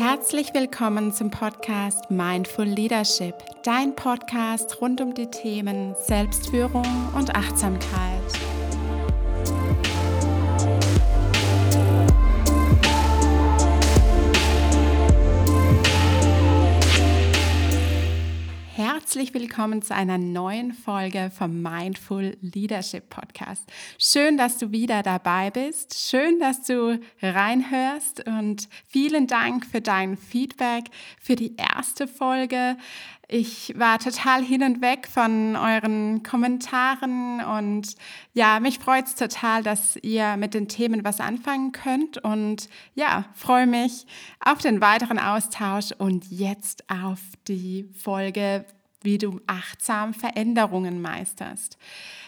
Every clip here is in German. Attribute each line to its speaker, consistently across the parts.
Speaker 1: Herzlich willkommen zum Podcast Mindful Leadership, dein Podcast rund um die Themen Selbstführung und Achtsamkeit. Herzlich willkommen zu einer neuen Folge vom Mindful Leadership Podcast. Schön, dass du wieder dabei bist. Schön, dass du reinhörst und vielen Dank für dein Feedback für die erste Folge. Ich war total hin und weg von euren Kommentaren und ja, mich freut es total, dass ihr mit den Themen was anfangen könnt und ja, freue mich auf den weiteren Austausch und jetzt auf die Folge wie du achtsam Veränderungen meisterst.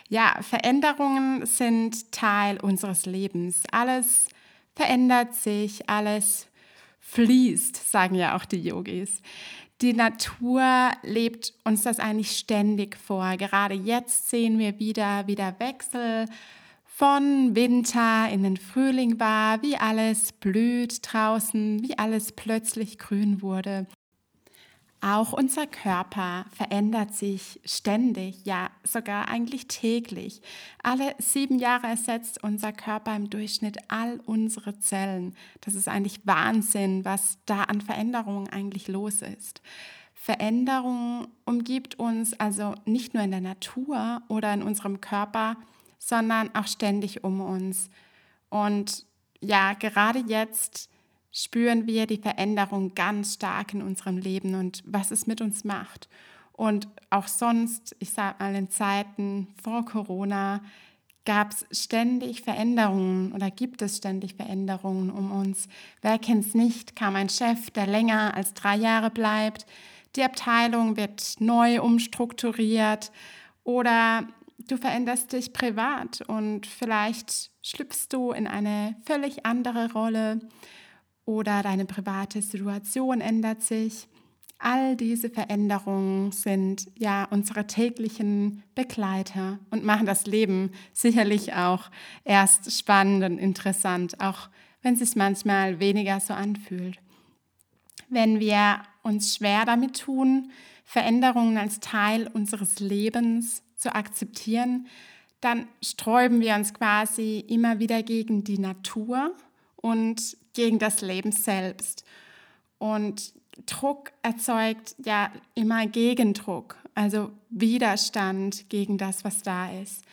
Speaker 1: Ja, Veränderungen sind Teil unseres Lebens. Alles verändert sich, alles fließt, sagen ja auch die Yogis. Die Natur lebt uns das eigentlich ständig vor. Gerade jetzt sehen wir wieder, wieder Wechsel von Winter in den Frühling war, wie alles blüht draußen, wie alles plötzlich grün wurde. Auch unser Körper verändert sich ständig, ja sogar eigentlich täglich. Alle sieben Jahre ersetzt unser Körper im Durchschnitt all unsere Zellen. Das ist eigentlich Wahnsinn, was da an Veränderungen eigentlich los ist. Veränderung umgibt uns also nicht nur in der Natur oder in unserem Körper, sondern auch ständig um uns. Und ja, gerade jetzt spüren wir die Veränderung ganz stark in unserem Leben und was es mit uns macht. Und auch sonst, ich sage mal in Zeiten vor Corona, gab es ständig Veränderungen oder gibt es ständig Veränderungen um uns. Wer kennt es nicht? Kam ein Chef, der länger als drei Jahre bleibt. Die Abteilung wird neu umstrukturiert oder du veränderst dich privat und vielleicht schlüpfst du in eine völlig andere Rolle oder deine private Situation ändert sich. All diese Veränderungen sind ja unsere täglichen Begleiter und machen das Leben sicherlich auch erst spannend und interessant, auch wenn es sich manchmal weniger so anfühlt. Wenn wir uns schwer damit tun, Veränderungen als Teil unseres Lebens zu akzeptieren, dann sträuben wir uns quasi immer wieder gegen die Natur und gegen das Leben selbst. Und Druck erzeugt ja immer Gegendruck, also Widerstand gegen das, was da ist.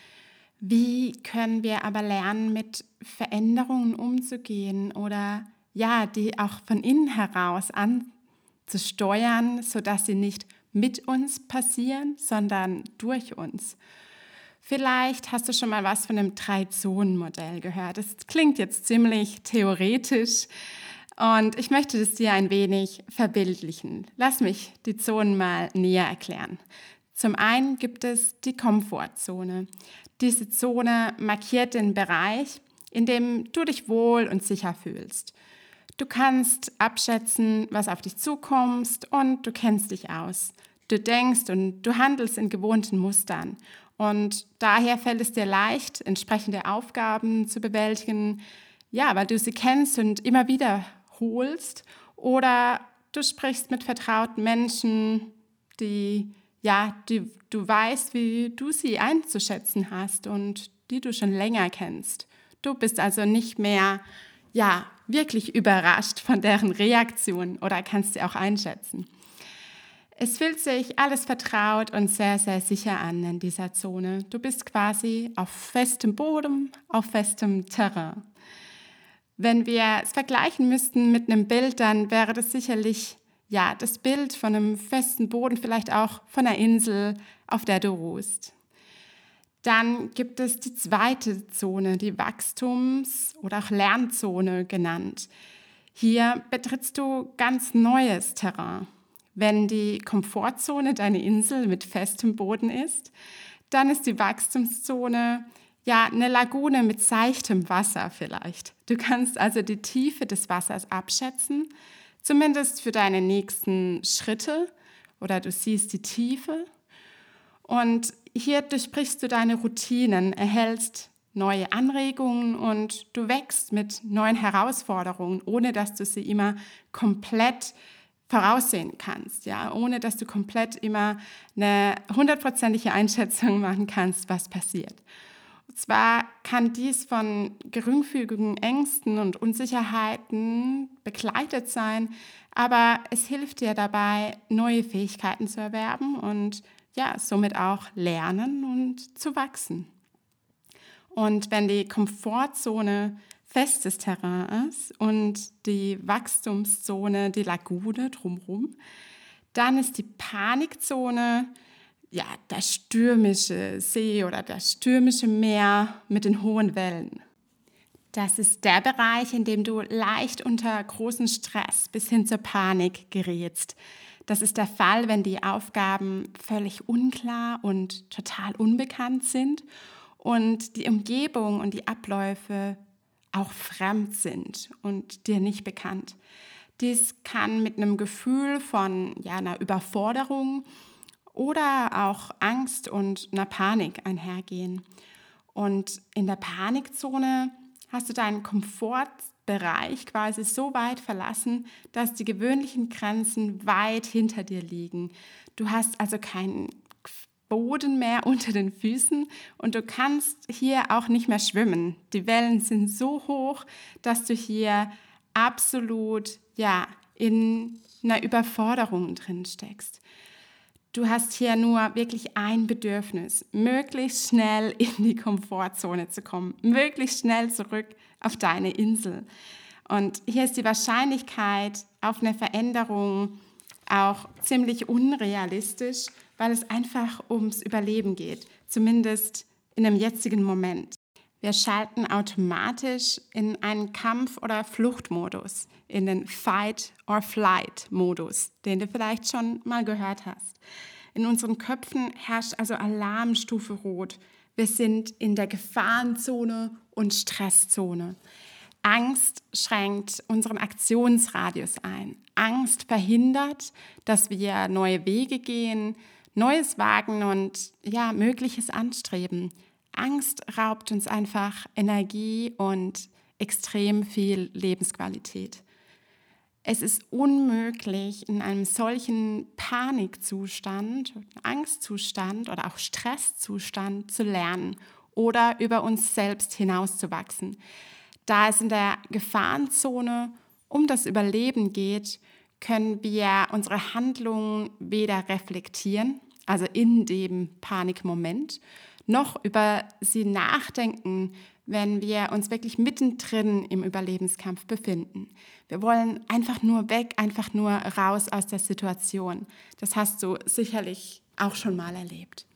Speaker 1: Wie können wir aber lernen, mit Veränderungen umzugehen oder ja, die auch von innen heraus anzusteuern, sodass sie nicht mit uns passieren, sondern durch uns? Vielleicht hast du schon mal was von dem Drei-Zonen-Modell gehört. Das klingt jetzt ziemlich theoretisch und ich möchte das dir ein wenig verbildlichen. Lass mich die Zonen mal näher erklären. Zum einen gibt es die Komfortzone. Diese Zone markiert den Bereich, in dem du dich wohl und sicher fühlst. Du kannst abschätzen, was auf dich zukommt und du kennst dich aus. Du denkst und du handelst in gewohnten Mustern und daher fällt es dir leicht, entsprechende Aufgaben zu bewältigen, ja, weil du sie kennst und immer wieder holst. Oder du sprichst mit vertrauten Menschen, die, ja, die du weißt, wie du sie einzuschätzen hast und die du schon länger kennst. Du bist also nicht mehr, ja, wirklich überrascht von deren Reaktion oder kannst sie auch einschätzen. Es fühlt sich alles vertraut und sehr, sehr sicher an in dieser Zone. Du bist quasi auf festem Boden, auf festem Terrain. Wenn wir es vergleichen müssten mit einem Bild, dann wäre das sicherlich ja das Bild von einem festen Boden, vielleicht auch von einer Insel, auf der du ruhst. Dann gibt es die zweite Zone, die Wachstums- oder auch Lernzone genannt. Hier betrittst du ganz neues Terrain. Wenn die Komfortzone deine Insel mit festem Boden ist, dann ist die Wachstumszone ja eine Lagune mit seichtem Wasser vielleicht. Du kannst also die Tiefe des Wassers abschätzen, zumindest für deine nächsten Schritte oder du siehst die Tiefe. Und hier durchbrichst du deine Routinen, erhältst neue Anregungen und du wächst mit neuen Herausforderungen, ohne dass du sie immer komplett voraussehen kannst, ja, ohne dass du komplett immer eine hundertprozentige Einschätzung machen kannst, was passiert. Und zwar kann dies von geringfügigen Ängsten und Unsicherheiten begleitet sein, aber es hilft dir dabei, neue Fähigkeiten zu erwerben und ja, somit auch lernen und zu wachsen. Und wenn die Komfortzone festes Terrain ist und die Wachstumszone die Lagune drumherum, dann ist die Panikzone ja, der stürmische See oder das stürmische Meer mit den hohen Wellen. Das ist der Bereich, in dem du leicht unter großen Stress bis hin zur Panik gerätst. Das ist der Fall, wenn die Aufgaben völlig unklar und total unbekannt sind und die Umgebung und die Abläufe auch fremd sind und dir nicht bekannt. Dies kann mit einem Gefühl von ja, einer Überforderung oder auch Angst und einer Panik einhergehen. Und in der Panikzone hast du deinen Komfortbereich quasi so weit verlassen, dass die gewöhnlichen Grenzen weit hinter dir liegen. Du hast also keinen Boden mehr unter den Füßen und du kannst hier auch nicht mehr schwimmen. Die Wellen sind so hoch, dass du hier absolut ja in einer Überforderung drin steckst. Du hast hier nur wirklich ein Bedürfnis, möglichst schnell in die Komfortzone zu kommen, möglichst schnell zurück auf deine Insel. Und hier ist die Wahrscheinlichkeit auf eine Veränderung auch ziemlich unrealistisch, weil es einfach ums Überleben geht, zumindest in dem jetzigen Moment. Wir schalten automatisch in einen Kampf- oder Fluchtmodus, in den Fight-or-Flight-Modus, den du vielleicht schon mal gehört hast. In unseren Köpfen herrscht also Alarmstufe Rot. Wir sind in der Gefahrenzone und Stresszone. Angst schränkt unseren Aktionsradius ein. Angst verhindert, dass wir neue Wege gehen, Neues wagen und ja, Mögliches anstreben. Angst raubt uns einfach Energie und extrem viel Lebensqualität. Es ist unmöglich, in einem solchen Panikzustand, Angstzustand oder auch Stresszustand zu lernen oder über uns selbst hinauszuwachsen. Da es in der Gefahrenzone um das Überleben geht, können wir unsere Handlungen weder reflektieren, also in dem Panikmoment, noch über sie nachdenken, wenn wir uns wirklich mittendrin im Überlebenskampf befinden. Wir wollen einfach nur weg, einfach nur raus aus der Situation. Das hast du sicherlich auch schon mal erlebt.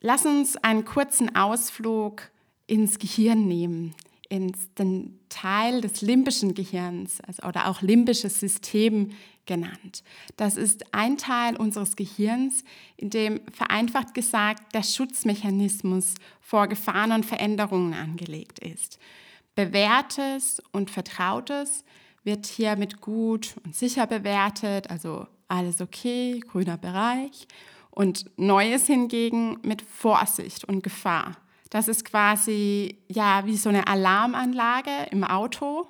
Speaker 1: Lass uns einen kurzen Ausflug ins Gehirn nehmen, ins den Teil des limbischen Gehirns also, oder auch limbisches System genannt. Das ist ein Teil unseres Gehirns, in dem vereinfacht gesagt der Schutzmechanismus vor Gefahren und Veränderungen angelegt ist. Bewährtes und Vertrautes wird hier mit gut und sicher bewertet, also alles okay, grüner Bereich. Und Neues hingegen mit Vorsicht und Gefahr. Das ist quasi ja wie so eine Alarmanlage im Auto,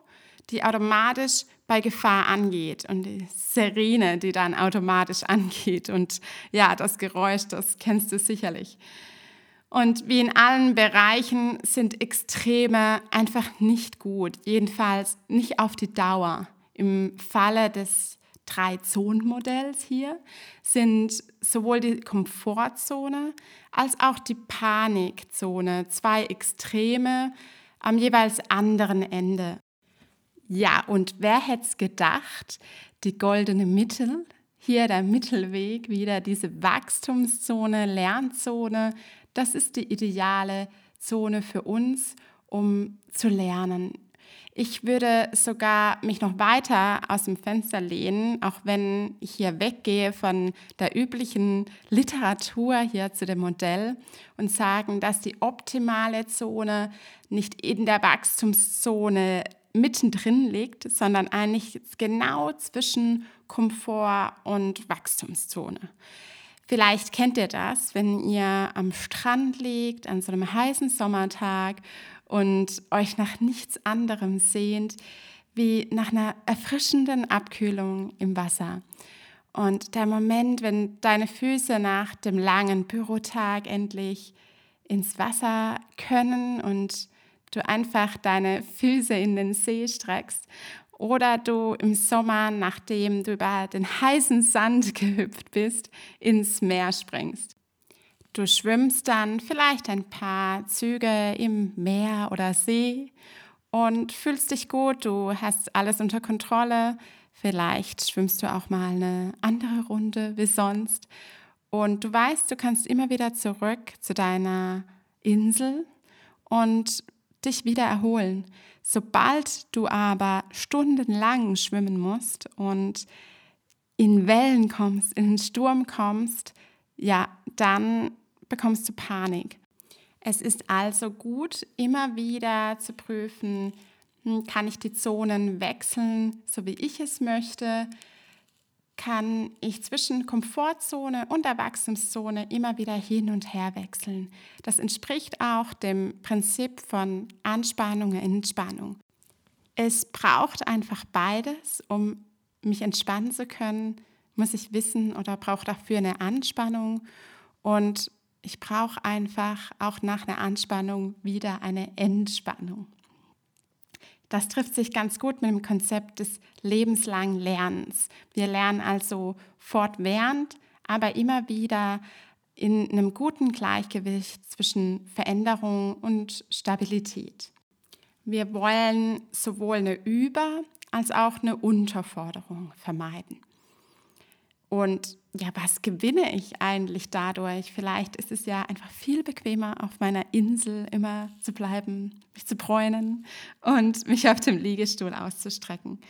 Speaker 1: die automatisch bei Gefahr angeht und die Sirene, die dann automatisch angeht und ja, das Geräusch, das kennst du sicherlich. Und wie in allen Bereichen sind Extreme einfach nicht gut, jedenfalls nicht auf die Dauer. Im Falle des Drei-Zonen-Modells hier sind sowohl die Komfortzone als auch die Panikzone zwei Extreme am jeweils anderen Ende. Ja, und wer hätte es gedacht, die goldene Mittel, hier der Mittelweg, wieder diese Wachstumszone, Lernzone, das ist die ideale Zone für uns, um zu lernen. Ich würde sogar mich noch weiter aus dem Fenster lehnen, auch wenn ich hier weggehe von der üblichen Literatur hier zu dem Modell und sagen, dass die optimale Zone nicht in der Wachstumszone mittendrin liegt, sondern eigentlich genau zwischen Komfort und Wachstumszone. Vielleicht kennt ihr das, wenn ihr am Strand liegt an so einem heißen Sommertag und euch nach nichts anderem sehnt, wie nach einer erfrischenden Abkühlung im Wasser. Und der Moment, wenn deine Füße nach dem langen Bürotag endlich ins Wasser können und du einfach deine Füße in den See streckst oder du im Sommer, nachdem du über den heißen Sand gehüpft bist, ins Meer springst. Du schwimmst dann vielleicht ein paar Züge im Meer oder See und fühlst dich gut, du hast alles unter Kontrolle. Vielleicht schwimmst du auch mal eine andere Runde wie sonst. Und du weißt, du kannst immer wieder zurück zu deiner Insel und dich wieder erholen. Sobald du aber stundenlang schwimmen musst und in Wellen kommst, in den Sturm kommst, ja, dann bekommst du Panik. Es ist also gut, immer wieder zu prüfen, hm, kann ich die Zonen wechseln, so wie ich es möchte? Kann ich zwischen Komfortzone und Erwachsenenzone immer wieder hin und her wechseln? Das entspricht auch dem Prinzip von Anspannung und Entspannung. Es braucht einfach beides, um mich entspannen zu können, muss ich wissen oder brauche dafür eine Anspannung. Und ich brauche einfach auch nach einer Anspannung wieder eine Entspannung. Das trifft sich ganz gut mit dem Konzept des lebenslangen Lernens. Wir lernen also fortwährend, aber immer wieder in einem guten Gleichgewicht zwischen Veränderung und Stabilität. Wir wollen sowohl eine Über- als auch eine Unterforderung vermeiden. Und ja, was gewinne ich eigentlich dadurch? Vielleicht ist es ja einfach viel bequemer, auf meiner Insel immer zu bleiben, mich zu bräunen und mich auf dem Liegestuhl auszustrecken.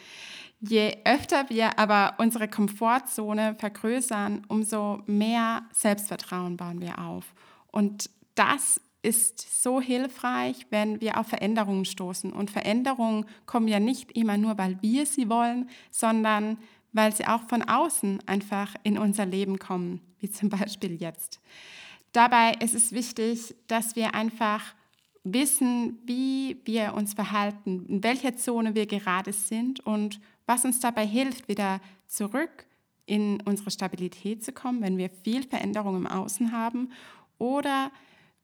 Speaker 1: Je öfter wir aber unsere Komfortzone vergrößern, umso mehr Selbstvertrauen bauen wir auf. Und das ist so hilfreich, wenn wir auf Veränderungen stoßen. Und Veränderungen kommen ja nicht immer nur, weil wir sie wollen, sondern weil sie auch von außen einfach in unser Leben kommen, wie zum Beispiel jetzt. Dabei ist es wichtig, dass wir einfach wissen, wie wir uns verhalten, in welcher Zone wir gerade sind und was uns dabei hilft, wieder zurück in unsere Stabilität zu kommen, wenn wir viel Veränderung im Außen haben oder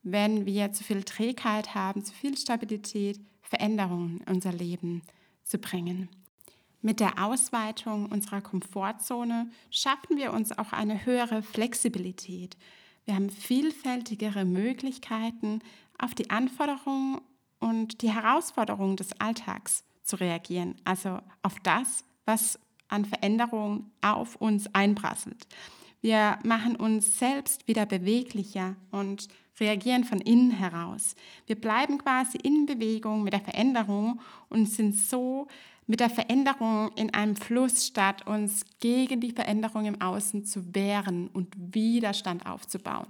Speaker 1: wenn wir zu viel Trägheit haben, zu viel Stabilität, Veränderungen in unser Leben zu bringen. Mit der Ausweitung unserer Komfortzone schaffen wir uns auch eine höhere Flexibilität. Wir haben vielfältigere Möglichkeiten, auf die Anforderungen und die Herausforderungen des Alltags zu reagieren, also auf das, was an Veränderungen auf uns einprasselt. Wir machen uns selbst wieder beweglicher und reagieren von innen heraus. Wir bleiben quasi in Bewegung mit der Veränderung und sind so mit der Veränderung in einem Fluss, statt uns gegen die Veränderung im Außen zu wehren und Widerstand aufzubauen.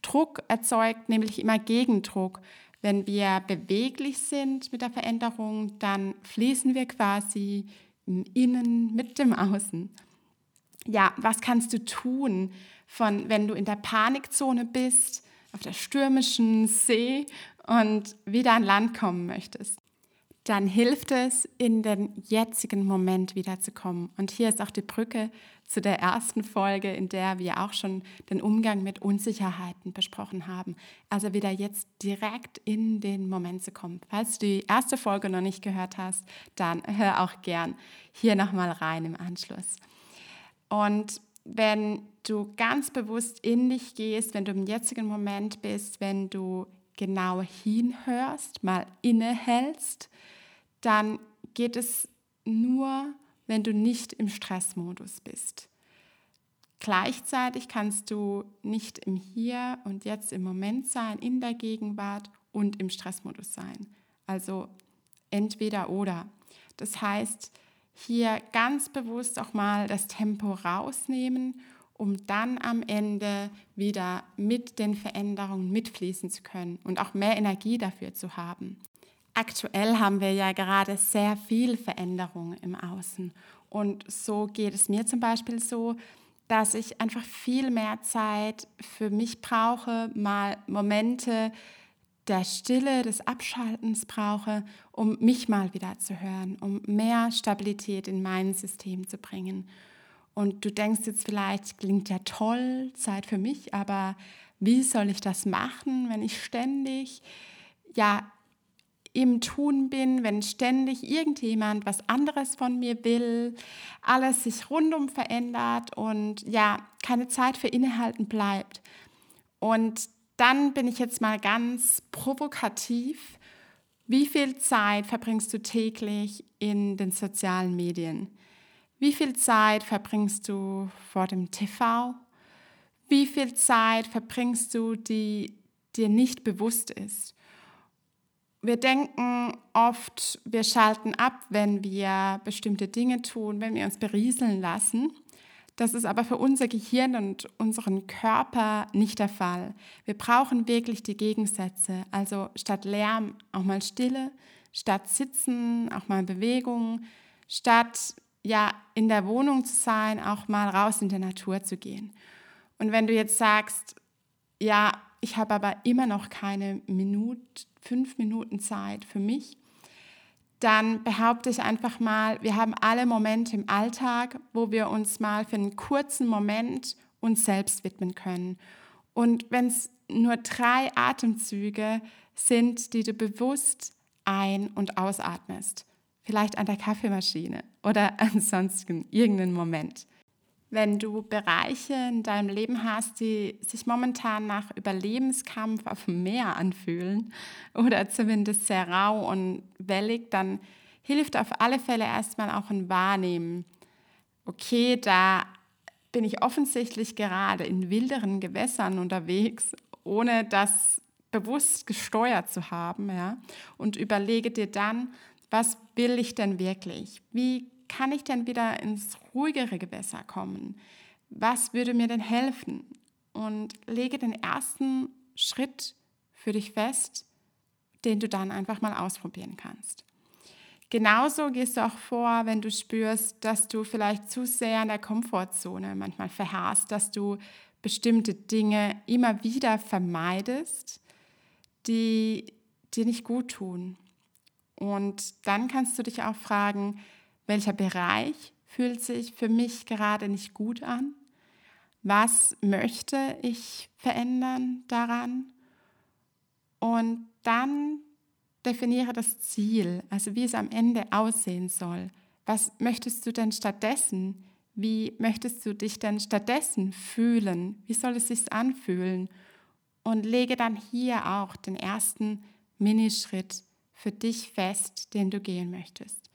Speaker 1: Druck erzeugt nämlich immer Gegendruck. Wenn wir beweglich sind mit der Veränderung, dann fließen wir quasi im Innen mit dem Außen. Ja, was kannst du tun, von wenn du in der Panikzone bist, auf der stürmischen See und wieder an Land kommen möchtest? Dann hilft es, in den jetzigen Moment wiederzukommen. Und hier ist auch die Brücke zu der ersten Folge, in der wir auch schon den Umgang mit Unsicherheiten besprochen haben. Also wieder jetzt direkt in den Moment zu kommen. Falls du die erste Folge noch nicht gehört hast, dann hör auch gern hier nochmal rein im Anschluss. Und wenn du ganz bewusst in dich gehst, wenn du im jetzigen Moment bist, wenn du genau hinhörst, mal innehältst, dann geht es nur, wenn du nicht im Stressmodus bist. Gleichzeitig kannst du nicht im Hier und Jetzt im Moment sein, in der Gegenwart und im Stressmodus sein. Also entweder oder. Das heißt, hier ganz bewusst auch mal das Tempo rausnehmen, um dann am Ende wieder mit den Veränderungen mitfließen zu können und auch mehr Energie dafür zu haben. Aktuell haben wir ja gerade sehr viel Veränderung im Außen. Und so geht es mir zum Beispiel so, dass ich einfach viel mehr Zeit für mich brauche, mal Momente der Stille, des Abschaltens brauche, um mich mal wieder zu hören, um mehr Stabilität in mein System zu bringen. Und du denkst jetzt vielleicht, klingt ja toll, Zeit für mich, aber wie soll ich das machen, wenn ich ständig ja im Tun bin, wenn ständig irgendjemand was anderes von mir will, alles sich rundum verändert und ja, keine Zeit für Innehalten bleibt. Und dann bin ich jetzt mal ganz provokativ. Wie viel Zeit verbringst du täglich in den sozialen Medien? Wie viel Zeit verbringst du vor dem TV? Wie viel Zeit verbringst du, die dir nicht bewusst ist? wir denken oft, wir schalten ab, wenn wir bestimmte Dinge tun, wenn wir uns berieseln lassen. Das ist aber für unser Gehirn und unseren Körper nicht der Fall. Wir brauchen wirklich die Gegensätze. Also statt Lärm auch mal Stille, statt Sitzen auch mal Bewegung, statt ja in der Wohnung zu sein, auch mal raus in der Natur zu gehen. Und wenn du jetzt sagst, ja, ich habe aber immer noch keine Minute, fünf Minuten Zeit für mich, dann behaupte ich einfach mal, wir haben alle Momente im Alltag, wo wir uns mal für einen kurzen Moment uns selbst widmen können. Und wenn es nur drei Atemzüge sind, die du bewusst ein- und ausatmest, vielleicht an der Kaffeemaschine oder ansonsten irgendeinen Moment, wenn du Bereiche in deinem Leben hast, die sich momentan nach Überlebenskampf auf dem Meer anfühlen oder zumindest sehr rau und wellig, dann hilft auf alle Fälle erstmal auch ein Wahrnehmen. Okay, da bin ich offensichtlich gerade in wilderen Gewässern unterwegs, ohne das bewusst gesteuert zu haben, ja, und überlege dir dann, was will ich denn wirklich? Wie kann ich denn wieder ins ruhigere Gewässer kommen? Was würde mir denn helfen? Und lege den ersten Schritt für dich fest, den du dann einfach mal ausprobieren kannst. Genauso gehst du auch vor, wenn du spürst, dass du vielleicht zu sehr in der Komfortzone manchmal verharrst, dass du bestimmte Dinge immer wieder vermeidest, die dir nicht gut tun. Und dann kannst du dich auch fragen, welcher Bereich fühlt sich für mich gerade nicht gut an? Was möchte ich verändern daran? Und dann definiere das Ziel, also wie es am Ende aussehen soll. Was möchtest du denn stattdessen? Wie möchtest du dich denn stattdessen fühlen? Wie soll es sich anfühlen? Und lege dann hier auch den ersten Minischritt für dich fest, den du gehen möchtest.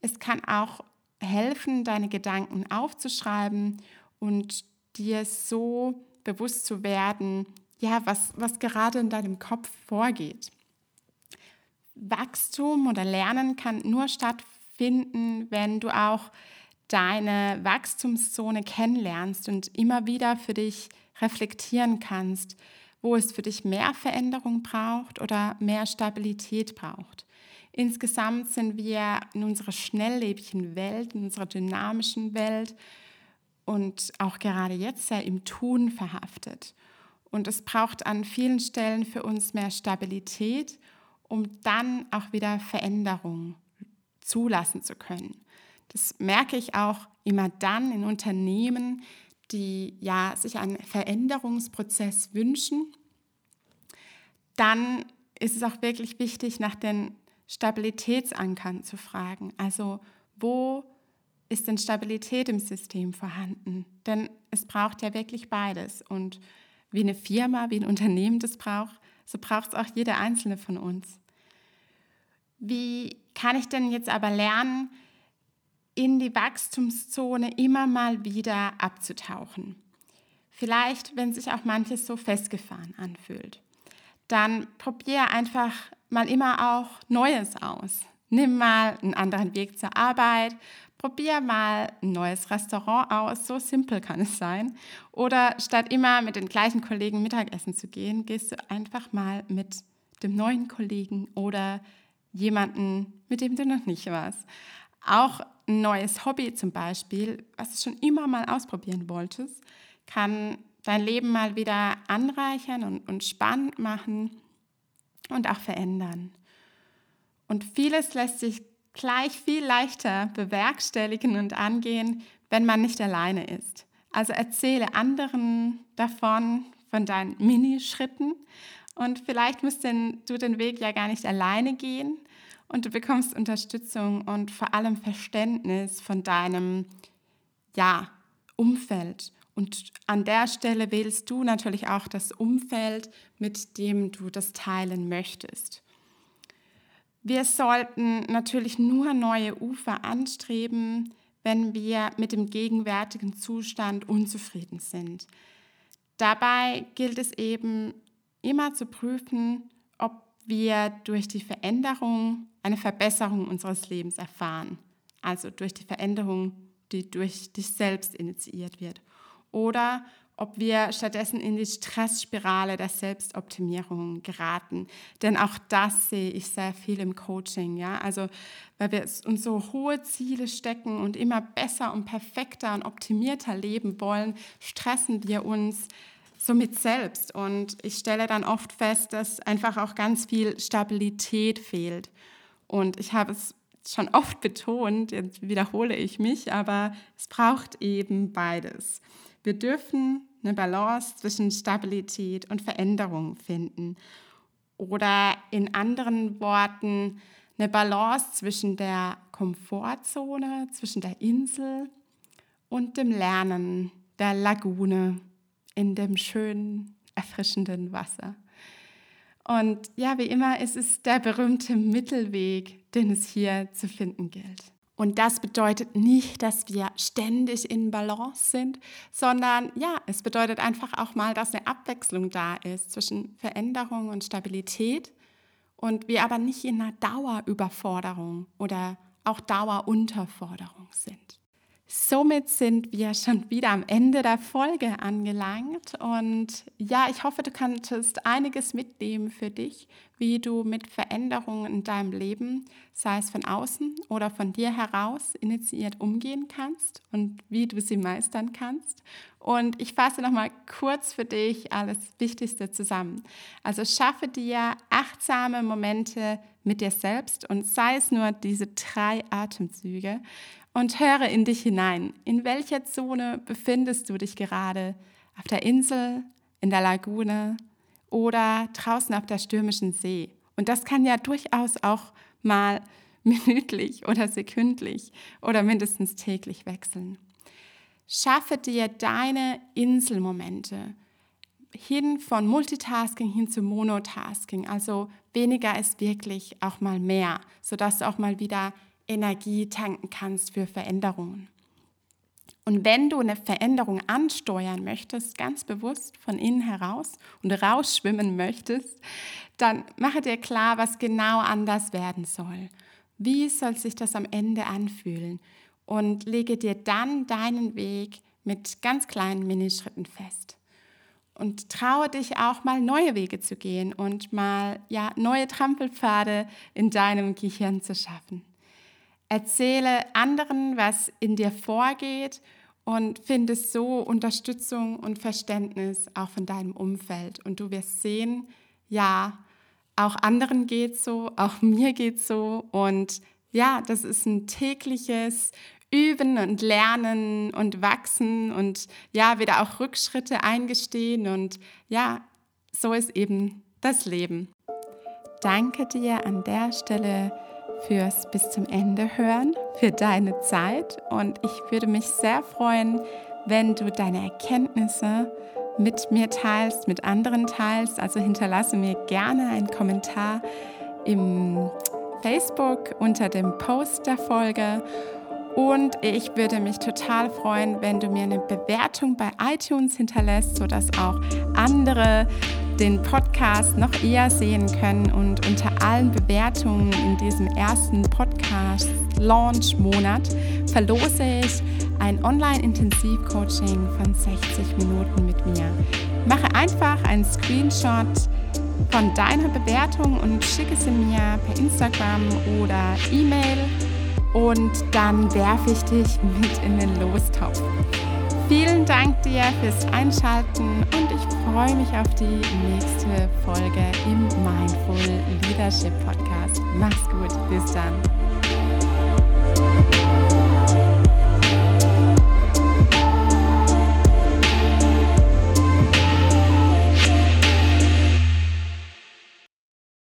Speaker 1: Es kann auch helfen, deine Gedanken aufzuschreiben und dir so bewusst zu werden, ja, was, was gerade in deinem Kopf vorgeht. Wachstum oder Lernen kann nur stattfinden, wenn du auch deine Wachstumszone kennenlernst und immer wieder für dich reflektieren kannst, wo es für dich mehr Veränderung braucht oder mehr Stabilität braucht. Insgesamt sind wir in unserer schnelllebigen Welt, in unserer dynamischen Welt und auch gerade jetzt sehr im Tun verhaftet. Und es braucht an vielen Stellen für uns mehr Stabilität, um dann auch wieder Veränderung zulassen zu können. Das merke ich auch immer dann in Unternehmen, die ja sich einen Veränderungsprozess wünschen. Dann ist es auch wirklich wichtig, nach den Stabilitätsankern zu fragen. Also wo ist denn Stabilität im System vorhanden? Denn es braucht ja wirklich beides. Und wie eine Firma, wie ein Unternehmen das braucht, so braucht es auch jeder einzelne von uns. Wie kann ich denn jetzt aber lernen, in die Wachstumszone immer mal wieder abzutauchen? Vielleicht, wenn sich auch manches so festgefahren anfühlt. Dann probiere einfach mal immer auch Neues aus. Nimm mal einen anderen Weg zur Arbeit, probier mal ein neues Restaurant aus, so simpel kann es sein. Oder statt immer mit den gleichen Kollegen Mittagessen zu gehen, gehst du einfach mal mit dem neuen Kollegen oder jemanden, mit dem du noch nicht warst. Auch ein neues Hobby zum Beispiel, was du schon immer mal ausprobieren wolltest, kann dein Leben mal wieder anreichern und, und spannend machen und auch verändern. Und vieles lässt sich gleich viel leichter bewerkstelligen und angehen, wenn man nicht alleine ist. Also erzähle anderen davon, von deinen Minischritten. Und vielleicht musst du den Weg ja gar nicht alleine gehen und du bekommst Unterstützung und vor allem Verständnis von deinem ja, Umfeld. Und an der Stelle wählst du natürlich auch das Umfeld, mit dem du das teilen möchtest. Wir sollten natürlich nur neue Ufer anstreben, wenn wir mit dem gegenwärtigen Zustand unzufrieden sind. Dabei gilt es eben immer zu prüfen, wir durch die Veränderung eine Verbesserung unseres Lebens erfahren. Also durch die Veränderung, die durch dich selbst initiiert wird. Oder ob wir stattdessen in die Stressspirale der Selbstoptimierung geraten. Denn auch das sehe ich sehr viel im Coaching. Ja? Also, weil wir uns so hohe Ziele stecken und immer besser und perfekter und optimierter leben wollen, stressen wir uns somit selbst. Und ich stelle dann oft fest, dass einfach auch ganz viel Stabilität fehlt. Und ich habe es schon oft betont, jetzt wiederhole ich mich, aber es braucht eben beides. Wir dürfen eine Balance zwischen Stabilität und Veränderung finden. Oder in anderen Worten, eine Balance zwischen der Komfortzone, zwischen der Insel und dem Lernen der Lagune in dem schönen, erfrischenden Wasser. Und ja, wie immer ist es der berühmte Mittelweg, den es hier zu finden gilt. Und das bedeutet nicht, dass wir ständig in Balance sind, sondern ja, es bedeutet einfach auch mal, dass eine Abwechslung da ist zwischen Veränderung und Stabilität und wir aber nicht in einer Dauerüberforderung oder auch Dauerunterforderung sind. Somit sind wir schon wieder am Ende der Folge angelangt und ja, ich hoffe, du konntest einiges mitnehmen für dich, wie du mit Veränderungen in deinem Leben, sei es von außen oder von dir heraus, initiiert umgehen kannst und wie du sie meistern kannst. Und ich fasse nochmal kurz für dich alles Wichtigste zusammen. Also schaffe dir achtsame Momente mit dir selbst und sei es nur diese drei Atemzüge und höre in dich hinein. In welcher Zone befindest du dich gerade? Auf der Insel, in der Lagune oder draußen auf der stürmischen See? Und das kann ja durchaus auch mal minütlich oder sekündlich oder mindestens täglich wechseln. Schaffe dir deine Inselmomente hin von Multitasking hin zu Monotasking. Also weniger ist wirklich auch mal mehr, sodass du auch mal wieder Energie tanken kannst für Veränderungen. Und wenn du eine Veränderung ansteuern möchtest, ganz bewusst von innen heraus und rausschwimmen möchtest, dann mache dir klar, was genau anders werden soll. Wie soll sich das am Ende anfühlen? Und lege dir dann deinen Weg mit ganz kleinen Minischritten fest. Und traue dich auch mal neue Wege zu gehen und mal ja, neue Trampelpfade in deinem Gehirn zu schaffen. Erzähle anderen, was in dir vorgeht und finde so Unterstützung und Verständnis auch von deinem Umfeld. Und du wirst sehen, ja, auch anderen geht so, auch mir geht so. Und ja, das ist ein tägliches Üben und Lernen und Wachsen und ja, wieder auch Rückschritte eingestehen. Und ja, so ist eben das Leben. Danke dir an der Stelle fürs bis zum Ende hören, für deine Zeit und ich würde mich sehr freuen, wenn du deine Erkenntnisse mit mir teilst, mit anderen teilst. Also hinterlasse mir gerne einen Kommentar im Facebook unter dem Post der Folge. Und ich würde mich total freuen, wenn du mir eine Bewertung bei iTunes hinterlässt, sodass auch andere den Podcast noch eher sehen können. Und unter allen Bewertungen in diesem ersten Podcast-Launch-Monat verlose ich ein Online-Intensiv-Coaching von 60 Minuten mit mir. Mache einfach einen Screenshot von deiner Bewertung und schicke sie mir per Instagram oder E-Mail und dann werfe ich dich mit in den Lostopf. Vielen Dank dir fürs Einschalten und ich freue mich auf die nächste Folge im Mindful Leadership Podcast. Mach's gut, bis dann.